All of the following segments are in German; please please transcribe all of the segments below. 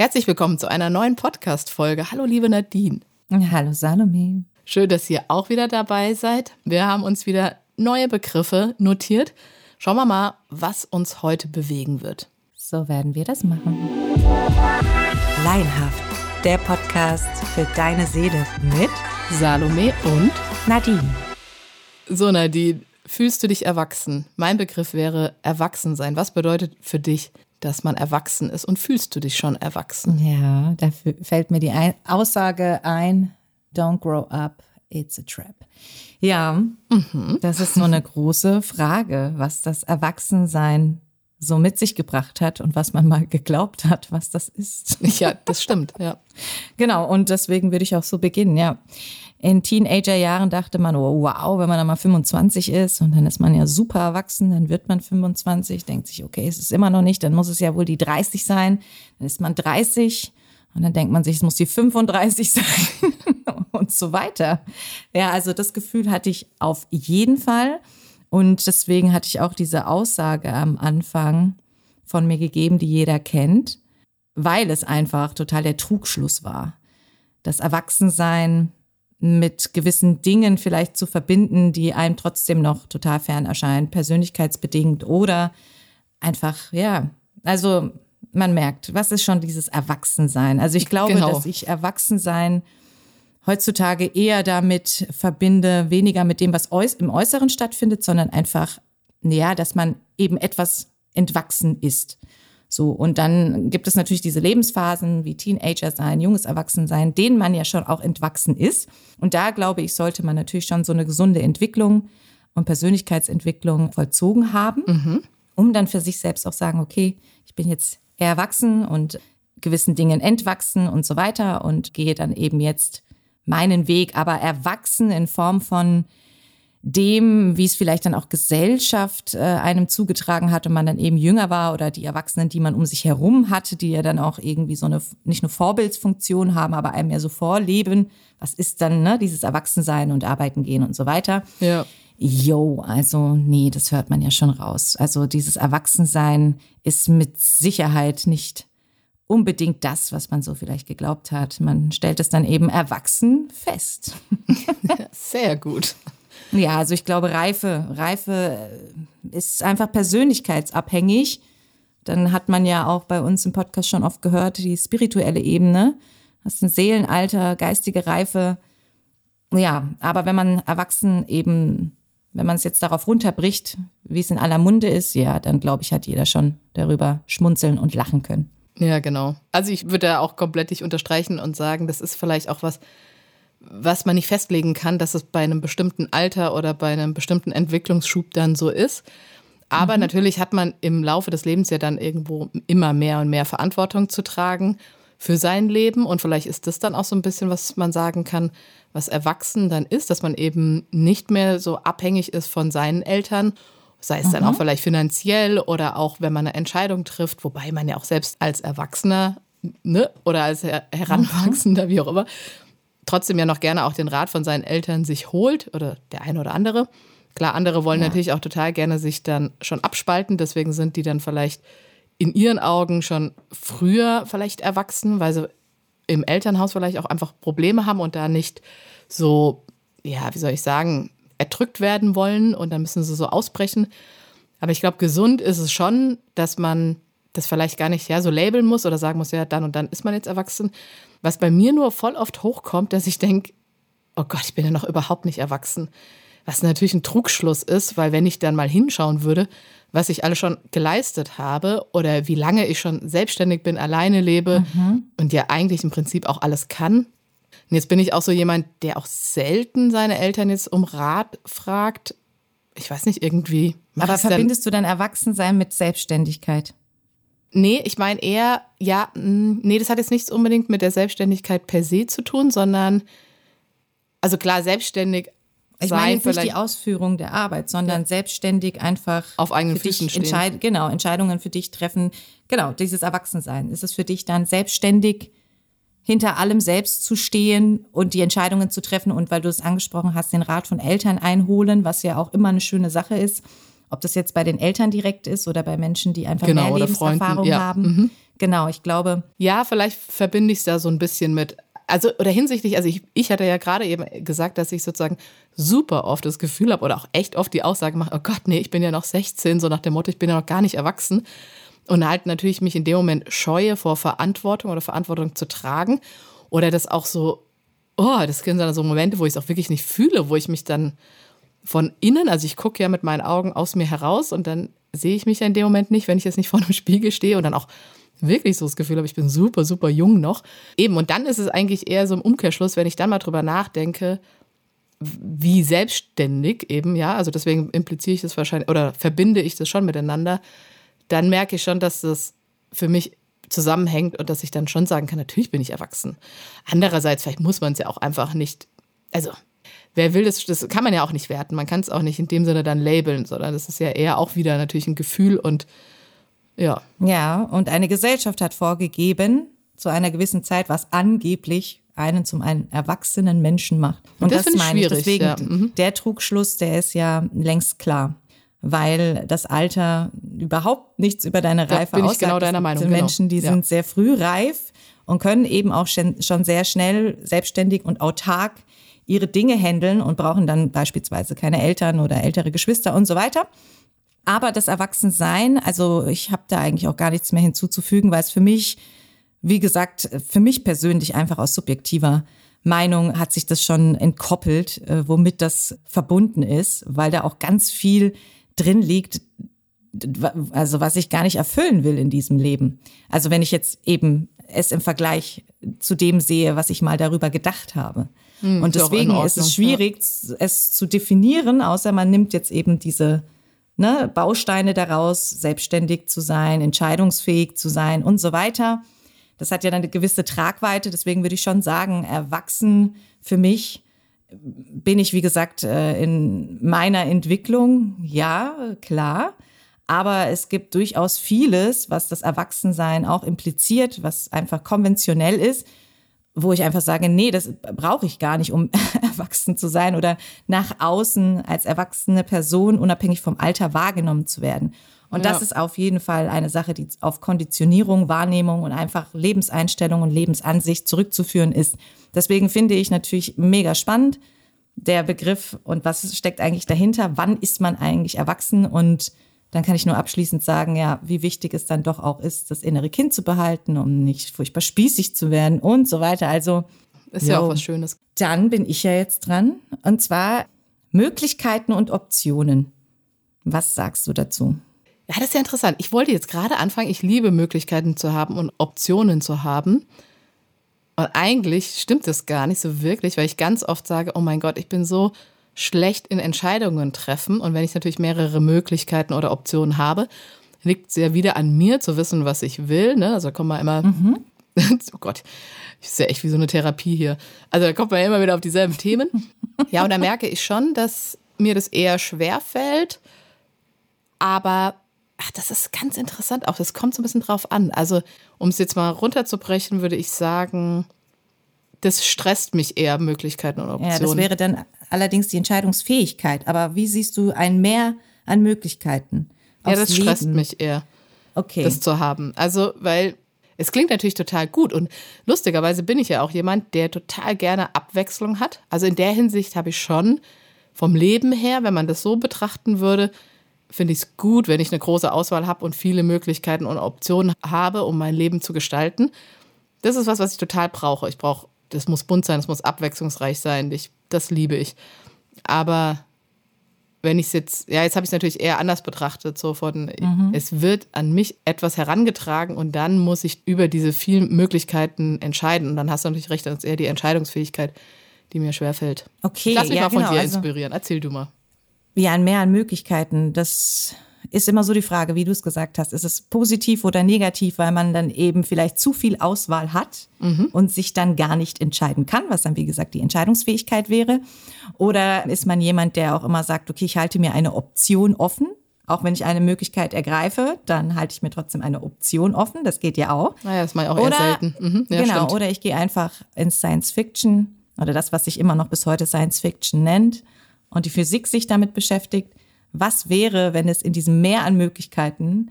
Herzlich willkommen zu einer neuen Podcast-Folge. Hallo, liebe Nadine. Hallo, Salome. Schön, dass ihr auch wieder dabei seid. Wir haben uns wieder neue Begriffe notiert. Schauen wir mal, was uns heute bewegen wird. So werden wir das machen. Laienhaft, der Podcast für deine Seele mit Salome und Nadine. So, Nadine, fühlst du dich erwachsen? Mein Begriff wäre Erwachsensein. Was bedeutet für dich dass man erwachsen ist und fühlst du dich schon erwachsen? Ja, da fällt mir die ein Aussage ein, don't grow up, it's a trap. Ja, mhm. das ist so eine große Frage, was das Erwachsensein so mit sich gebracht hat und was man mal geglaubt hat, was das ist. Ja, das stimmt, ja. Genau, und deswegen würde ich auch so beginnen, ja in Teenagerjahren dachte man, oh, wow, wenn man dann mal 25 ist und dann ist man ja super erwachsen, dann wird man 25, denkt sich, okay, es ist immer noch nicht, dann muss es ja wohl die 30 sein, dann ist man 30 und dann denkt man sich, es muss die 35 sein und so weiter. Ja, also das Gefühl hatte ich auf jeden Fall und deswegen hatte ich auch diese Aussage am Anfang von mir gegeben, die jeder kennt, weil es einfach total der Trugschluss war. Das Erwachsensein mit gewissen Dingen vielleicht zu verbinden, die einem trotzdem noch total fern erscheinen, persönlichkeitsbedingt oder einfach, ja, also man merkt, was ist schon dieses Erwachsensein? Also ich glaube, genau. dass ich Erwachsensein heutzutage eher damit verbinde, weniger mit dem, was im Äußeren stattfindet, sondern einfach, ja, dass man eben etwas entwachsen ist. So, und dann gibt es natürlich diese Lebensphasen wie Teenager sein, junges Erwachsensein, denen man ja schon auch entwachsen ist. Und da glaube ich, sollte man natürlich schon so eine gesunde Entwicklung und Persönlichkeitsentwicklung vollzogen haben, mhm. um dann für sich selbst auch sagen, okay, ich bin jetzt erwachsen und gewissen Dingen entwachsen und so weiter und gehe dann eben jetzt meinen Weg, aber erwachsen in Form von dem, wie es vielleicht dann auch Gesellschaft äh, einem zugetragen hat und man dann eben jünger war oder die Erwachsenen, die man um sich herum hatte, die ja dann auch irgendwie so eine nicht nur Vorbildsfunktion haben, aber einem ja so vorleben. Was ist dann ne, dieses Erwachsensein und Arbeiten gehen und so weiter? Ja. Jo, also nee, das hört man ja schon raus. Also dieses Erwachsensein ist mit Sicherheit nicht unbedingt das, was man so vielleicht geglaubt hat. Man stellt es dann eben erwachsen fest. Sehr gut. Ja, also ich glaube, Reife, Reife ist einfach persönlichkeitsabhängig. Dann hat man ja auch bei uns im Podcast schon oft gehört, die spirituelle Ebene. Das ist ein Seelenalter, geistige Reife. Ja, aber wenn man erwachsen eben, wenn man es jetzt darauf runterbricht, wie es in aller Munde ist, ja, dann glaube ich, hat jeder schon darüber schmunzeln und lachen können. Ja, genau. Also ich würde da auch komplett dich unterstreichen und sagen, das ist vielleicht auch was, was man nicht festlegen kann, dass es bei einem bestimmten Alter oder bei einem bestimmten Entwicklungsschub dann so ist. Aber mhm. natürlich hat man im Laufe des Lebens ja dann irgendwo immer mehr und mehr Verantwortung zu tragen für sein Leben. Und vielleicht ist das dann auch so ein bisschen, was man sagen kann, was erwachsen dann ist, dass man eben nicht mehr so abhängig ist von seinen Eltern, sei es mhm. dann auch vielleicht finanziell oder auch, wenn man eine Entscheidung trifft, wobei man ja auch selbst als Erwachsener ne, oder als Heranwachsender, mhm. wie auch immer, trotzdem ja noch gerne auch den Rat von seinen Eltern sich holt oder der eine oder andere. Klar, andere wollen ja. natürlich auch total gerne sich dann schon abspalten, deswegen sind die dann vielleicht in ihren Augen schon früher vielleicht erwachsen, weil sie im Elternhaus vielleicht auch einfach Probleme haben und da nicht so, ja, wie soll ich sagen, erdrückt werden wollen und dann müssen sie so ausbrechen. Aber ich glaube, gesund ist es schon, dass man das vielleicht gar nicht ja, so labeln muss oder sagen muss, ja, dann und dann ist man jetzt erwachsen. Was bei mir nur voll oft hochkommt, dass ich denke, oh Gott, ich bin ja noch überhaupt nicht erwachsen. Was natürlich ein Trugschluss ist, weil wenn ich dann mal hinschauen würde, was ich alles schon geleistet habe oder wie lange ich schon selbstständig bin, alleine lebe mhm. und ja eigentlich im Prinzip auch alles kann. Und jetzt bin ich auch so jemand, der auch selten seine Eltern jetzt um Rat fragt. Ich weiß nicht, irgendwie. Aber verbindest du dein Erwachsensein mit Selbstständigkeit? Nee, ich meine eher, ja, mm, nee, das hat jetzt nichts unbedingt mit der Selbstständigkeit per se zu tun, sondern, also klar, selbstständig ich meine jetzt nicht die Ausführung der Arbeit, sondern ja. selbstständig einfach auf eigenen Füßen stehen. Entscheid genau, Entscheidungen für dich treffen. Genau, dieses Erwachsensein. Ist es für dich dann selbstständig hinter allem selbst zu stehen und die Entscheidungen zu treffen und weil du es angesprochen hast, den Rat von Eltern einholen, was ja auch immer eine schöne Sache ist ob das jetzt bei den Eltern direkt ist oder bei Menschen, die einfach genau, mehr Lebenserfahrung ja. haben. Mhm. Genau, ich glaube. Ja, vielleicht verbinde ich es da so ein bisschen mit. Also, oder hinsichtlich, also ich, ich hatte ja gerade eben gesagt, dass ich sozusagen super oft das Gefühl habe oder auch echt oft die Aussage mache, oh Gott, nee, ich bin ja noch 16, so nach dem Motto, ich bin ja noch gar nicht erwachsen. Und halt natürlich mich in dem Moment scheue vor Verantwortung oder Verantwortung zu tragen. Oder das auch so, oh, das sind dann so Momente, wo ich es auch wirklich nicht fühle, wo ich mich dann von innen, also ich gucke ja mit meinen Augen aus mir heraus und dann sehe ich mich ja in dem Moment nicht, wenn ich jetzt nicht vor einem Spiegel stehe und dann auch wirklich so das Gefühl habe, ich bin super, super jung noch. Eben, und dann ist es eigentlich eher so im Umkehrschluss, wenn ich dann mal drüber nachdenke, wie selbstständig eben, ja, also deswegen impliziere ich das wahrscheinlich oder verbinde ich das schon miteinander, dann merke ich schon, dass das für mich zusammenhängt und dass ich dann schon sagen kann, natürlich bin ich erwachsen. Andererseits, vielleicht muss man es ja auch einfach nicht, also wer will das, das kann man ja auch nicht werten, man kann es auch nicht in dem Sinne dann labeln, sondern das ist ja eher auch wieder natürlich ein Gefühl und ja. Ja, und eine Gesellschaft hat vorgegeben, zu einer gewissen Zeit, was angeblich einen zum einen erwachsenen Menschen macht. Und das, das meine ich. Deswegen, ja. mhm. der Trugschluss, der ist ja längst klar. Weil das Alter überhaupt nichts über deine Reife da bin ich genau deiner Meinung. Sind genau. Menschen, die ja. sind sehr früh reif und können eben auch schon sehr schnell selbstständig und autark ihre Dinge handeln und brauchen dann beispielsweise keine Eltern oder ältere Geschwister und so weiter. Aber das Erwachsensein, also ich habe da eigentlich auch gar nichts mehr hinzuzufügen, weil es für mich, wie gesagt, für mich persönlich einfach aus subjektiver Meinung hat sich das schon entkoppelt, äh, womit das verbunden ist, weil da auch ganz viel drin liegt, also was ich gar nicht erfüllen will in diesem Leben. Also wenn ich jetzt eben es im Vergleich zu dem sehe, was ich mal darüber gedacht habe. Hm, und deswegen ist es schwierig, ja. es zu definieren, außer man nimmt jetzt eben diese ne, Bausteine daraus, selbstständig zu sein, entscheidungsfähig zu sein und so weiter. Das hat ja dann eine gewisse Tragweite. Deswegen würde ich schon sagen, erwachsen für mich bin ich, wie gesagt, äh, in meiner Entwicklung. Ja, klar. Aber es gibt durchaus vieles, was das Erwachsensein auch impliziert, was einfach konventionell ist, wo ich einfach sage, nee, das brauche ich gar nicht, um erwachsen zu sein oder nach außen als erwachsene Person unabhängig vom Alter wahrgenommen zu werden. Und ja. das ist auf jeden Fall eine Sache, die auf Konditionierung, Wahrnehmung und einfach Lebenseinstellung und Lebensansicht zurückzuführen ist. Deswegen finde ich natürlich mega spannend der Begriff und was steckt eigentlich dahinter? Wann ist man eigentlich erwachsen und dann kann ich nur abschließend sagen, ja, wie wichtig es dann doch auch ist, das innere Kind zu behalten, um nicht furchtbar spießig zu werden und so weiter. Also ist jo. ja auch was Schönes. Dann bin ich ja jetzt dran und zwar Möglichkeiten und Optionen. Was sagst du dazu? Ja, das ist ja interessant. Ich wollte jetzt gerade anfangen, ich liebe Möglichkeiten zu haben und Optionen zu haben. Und eigentlich stimmt das gar nicht so wirklich, weil ich ganz oft sage, oh mein Gott, ich bin so schlecht in Entscheidungen treffen. Und wenn ich natürlich mehrere Möglichkeiten oder Optionen habe, liegt es ja wieder an mir zu wissen, was ich will. Ne? Also da kommt man immer, mhm. oh Gott, ich sehe echt wie so eine Therapie hier. Also da kommt man ja immer wieder auf dieselben Themen. Ja, und da merke ich schon, dass mir das eher schwer fällt. Aber ach, das ist ganz interessant auch. Das kommt so ein bisschen drauf an. Also, um es jetzt mal runterzubrechen, würde ich sagen, das stresst mich eher, Möglichkeiten und Optionen. Ja, das wäre dann allerdings die Entscheidungsfähigkeit. Aber wie siehst du ein Mehr an Möglichkeiten? Ja, das Leben? stresst mich eher, okay. das zu haben. Also, weil es klingt natürlich total gut und lustigerweise bin ich ja auch jemand, der total gerne Abwechslung hat. Also in der Hinsicht habe ich schon vom Leben her, wenn man das so betrachten würde, finde ich es gut, wenn ich eine große Auswahl habe und viele Möglichkeiten und Optionen habe, um mein Leben zu gestalten. Das ist was, was ich total brauche. Ich brauche das muss bunt sein, das muss abwechslungsreich sein. Ich, das liebe ich. Aber wenn ich es jetzt, ja, jetzt habe ich es natürlich eher anders betrachtet, so von, mhm. es wird an mich etwas herangetragen und dann muss ich über diese vielen Möglichkeiten entscheiden. Und dann hast du natürlich recht, das ist eher die Entscheidungsfähigkeit, die mir schwerfällt. Okay, Lass mich ja, mal von genau, dir also inspirieren. Erzähl du mal. Wie ein Mehr an Möglichkeiten, das ist immer so die Frage, wie du es gesagt hast. Ist es positiv oder negativ, weil man dann eben vielleicht zu viel Auswahl hat mhm. und sich dann gar nicht entscheiden kann, was dann, wie gesagt, die Entscheidungsfähigkeit wäre? Oder ist man jemand, der auch immer sagt, okay, ich halte mir eine Option offen? Auch wenn ich eine Möglichkeit ergreife, dann halte ich mir trotzdem eine Option offen. Das geht ja auch. Naja, das mache ich auch oder, eher selten. Mhm, ja, genau, stimmt. oder ich gehe einfach ins Science Fiction oder das, was sich immer noch bis heute Science Fiction nennt und die Physik sich damit beschäftigt was wäre, wenn es in diesem Meer an Möglichkeiten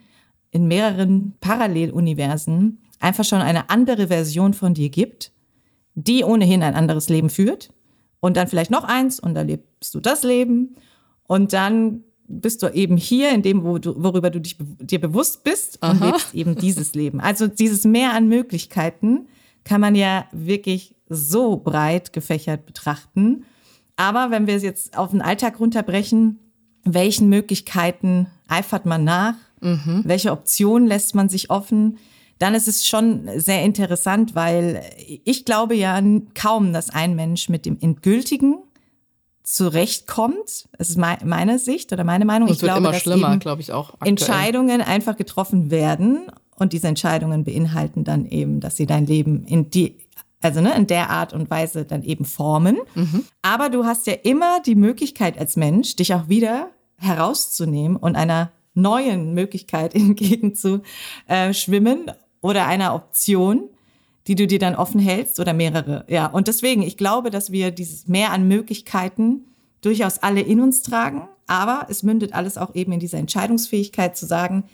in mehreren Paralleluniversen einfach schon eine andere Version von dir gibt, die ohnehin ein anderes Leben führt und dann vielleicht noch eins und dann lebst du das Leben und dann bist du eben hier in dem, wo du, worüber du dich dir bewusst bist und Aha. lebst eben dieses Leben. Also dieses Mehr an Möglichkeiten kann man ja wirklich so breit gefächert betrachten. Aber wenn wir es jetzt auf den Alltag runterbrechen, welchen Möglichkeiten eifert man nach? Mhm. Welche Optionen lässt man sich offen? Dann ist es schon sehr interessant, weil ich glaube ja kaum, dass ein Mensch mit dem Endgültigen zurechtkommt. Das ist meine Sicht oder meine Meinung. Und es ich wird glaube, immer schlimmer, glaube ich auch. Aktuell. Entscheidungen einfach getroffen werden und diese Entscheidungen beinhalten dann eben, dass sie dein Leben in die also ne, in der Art und Weise dann eben formen. Mhm. Aber du hast ja immer die Möglichkeit als Mensch, dich auch wieder herauszunehmen und einer neuen Möglichkeit entgegenzuschwimmen oder einer Option, die du dir dann offen hältst oder mehrere. Ja, und deswegen, ich glaube, dass wir dieses Mehr an Möglichkeiten durchaus alle in uns tragen, aber es mündet alles auch eben in dieser Entscheidungsfähigkeit zu sagen,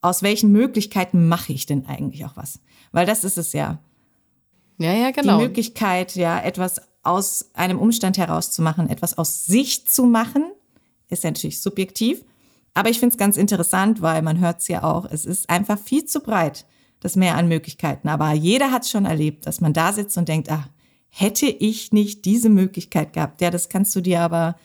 aus welchen Möglichkeiten mache ich denn eigentlich auch was? Weil das ist es ja. Ja, ja, genau. Die Möglichkeit, ja, etwas aus einem Umstand herauszumachen, etwas aus sich zu machen, ist ja natürlich subjektiv. Aber ich finde es ganz interessant, weil man hört es ja auch, es ist einfach viel zu breit, das Mehr an Möglichkeiten. Aber jeder hat schon erlebt, dass man da sitzt und denkt, ach, hätte ich nicht diese Möglichkeit gehabt. Ja, das kannst du dir aber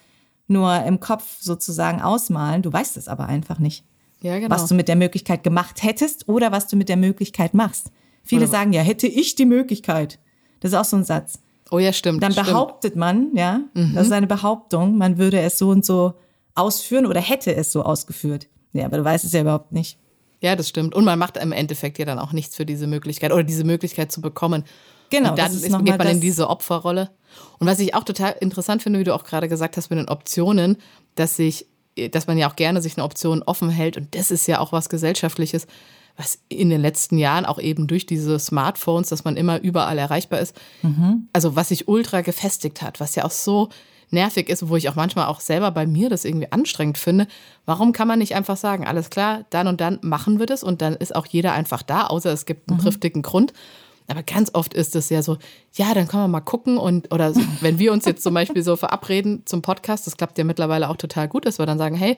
nur im Kopf sozusagen ausmalen. Du weißt es aber einfach nicht. Ja, genau. Was du mit der Möglichkeit gemacht hättest oder was du mit der Möglichkeit machst. Viele oder sagen ja, hätte ich die Möglichkeit. Das ist auch so ein Satz. Oh ja, stimmt. Dann stimmt. behauptet man, ja, mhm. das ist eine Behauptung, man würde es so und so ausführen oder hätte es so ausgeführt. Ja, aber du weißt es ja überhaupt nicht. Ja, das stimmt. Und man macht im Endeffekt ja dann auch nichts für diese Möglichkeit oder diese Möglichkeit zu bekommen. Genau. Und dann ist, geht man in diese Opferrolle. Und was ich auch total interessant finde, wie du auch gerade gesagt hast mit den Optionen, dass sich, dass man ja auch gerne sich eine Option offen hält. Und das ist ja auch was Gesellschaftliches, was in den letzten Jahren auch eben durch diese Smartphones, dass man immer überall erreichbar ist, mhm. also was sich ultra gefestigt hat, was ja auch so nervig ist, wo ich auch manchmal auch selber bei mir das irgendwie anstrengend finde. Warum kann man nicht einfach sagen, alles klar, dann und dann machen wir das und dann ist auch jeder einfach da, außer es gibt einen mhm. triftigen Grund. Aber ganz oft ist es ja so, ja, dann können wir mal gucken und oder so, wenn wir uns jetzt zum Beispiel so verabreden zum Podcast, das klappt ja mittlerweile auch total gut, dass wir dann sagen, hey,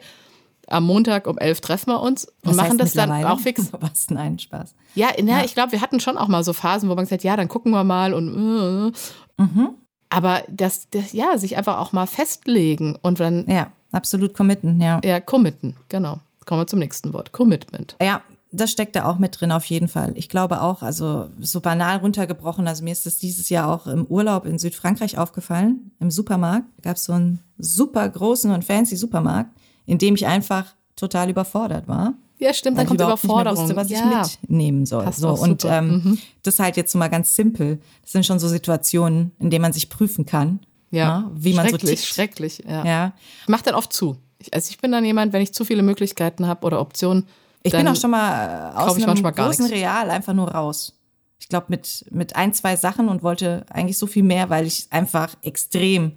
am Montag um elf treffen wir uns und Was machen das dann auch fix. Was? Nein, Spaß. Ja, na, ja. ich glaube, wir hatten schon auch mal so Phasen, wo man gesagt hat, ja, dann gucken wir mal und äh, mhm. Aber das, das, ja, sich einfach auch mal festlegen und dann. Ja, absolut committen, ja. Ja, committen, genau. Kommen wir zum nächsten Wort. Commitment. Ja, das steckt da auch mit drin, auf jeden Fall. Ich glaube auch, also so banal runtergebrochen, also mir ist das dieses Jahr auch im Urlaub in Südfrankreich aufgefallen, im Supermarkt. Da gab es so einen super großen und fancy Supermarkt, in dem ich einfach total überfordert war. Ja, stimmt, dann kommt Überforderung. Nicht mehr wusste, was ja. ich mitnehmen soll. Passt so und ähm, mhm. das halt jetzt so mal ganz simpel. Das sind schon so Situationen, in denen man sich prüfen kann. Ja, ja ne, wie man so tickt. Schrecklich, ja. ja. Ich mach dann oft zu. Ich, also ich bin dann jemand, wenn ich zu viele Möglichkeiten habe oder Optionen. Ich bin auch schon mal äh, aus einem großen Real einfach nur raus. Ich glaube mit mit ein zwei Sachen und wollte eigentlich so viel mehr, weil ich einfach extrem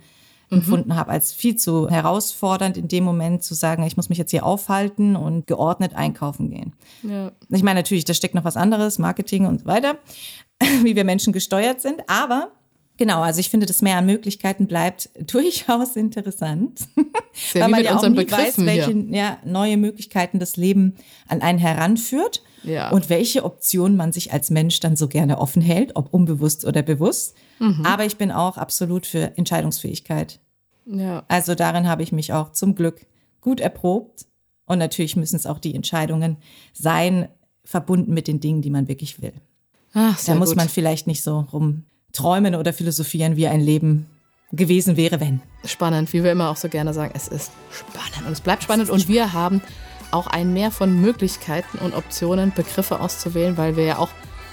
Mhm. empfunden habe als viel zu herausfordernd in dem Moment zu sagen, ich muss mich jetzt hier aufhalten und geordnet einkaufen gehen. Ja. Ich meine natürlich, da steckt noch was anderes, Marketing und so weiter, wie wir Menschen gesteuert sind, aber Genau, also ich finde, das Mehr an Möglichkeiten bleibt durchaus interessant. Weil man ja auch nie weiß, welche ja, neue Möglichkeiten das Leben an einen heranführt ja. und welche Optionen man sich als Mensch dann so gerne offen hält, ob unbewusst oder bewusst. Mhm. Aber ich bin auch absolut für Entscheidungsfähigkeit. Ja. Also darin habe ich mich auch zum Glück gut erprobt. Und natürlich müssen es auch die Entscheidungen sein, verbunden mit den Dingen, die man wirklich will. Ach, da muss gut. man vielleicht nicht so rumträumen oder philosophieren, wie ein Leben gewesen wäre, wenn. Spannend, wie wir immer auch so gerne sagen, es ist spannend und es bleibt spannend und wir haben auch ein Mehr von Möglichkeiten und Optionen, Begriffe auszuwählen, weil wir ja auch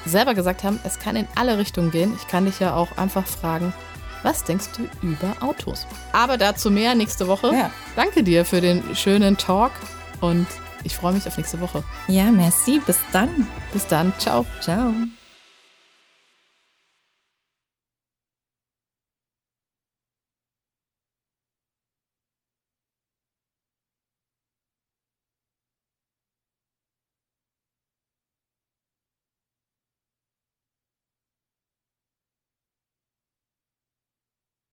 selber gesagt haben, es kann in alle Richtungen gehen. Ich kann dich ja auch einfach fragen, was denkst du über Autos? Aber dazu mehr nächste Woche. Ja. Danke dir für den schönen Talk und ich freue mich auf nächste Woche. Ja, merci. Bis dann. Bis dann. Ciao. Ciao.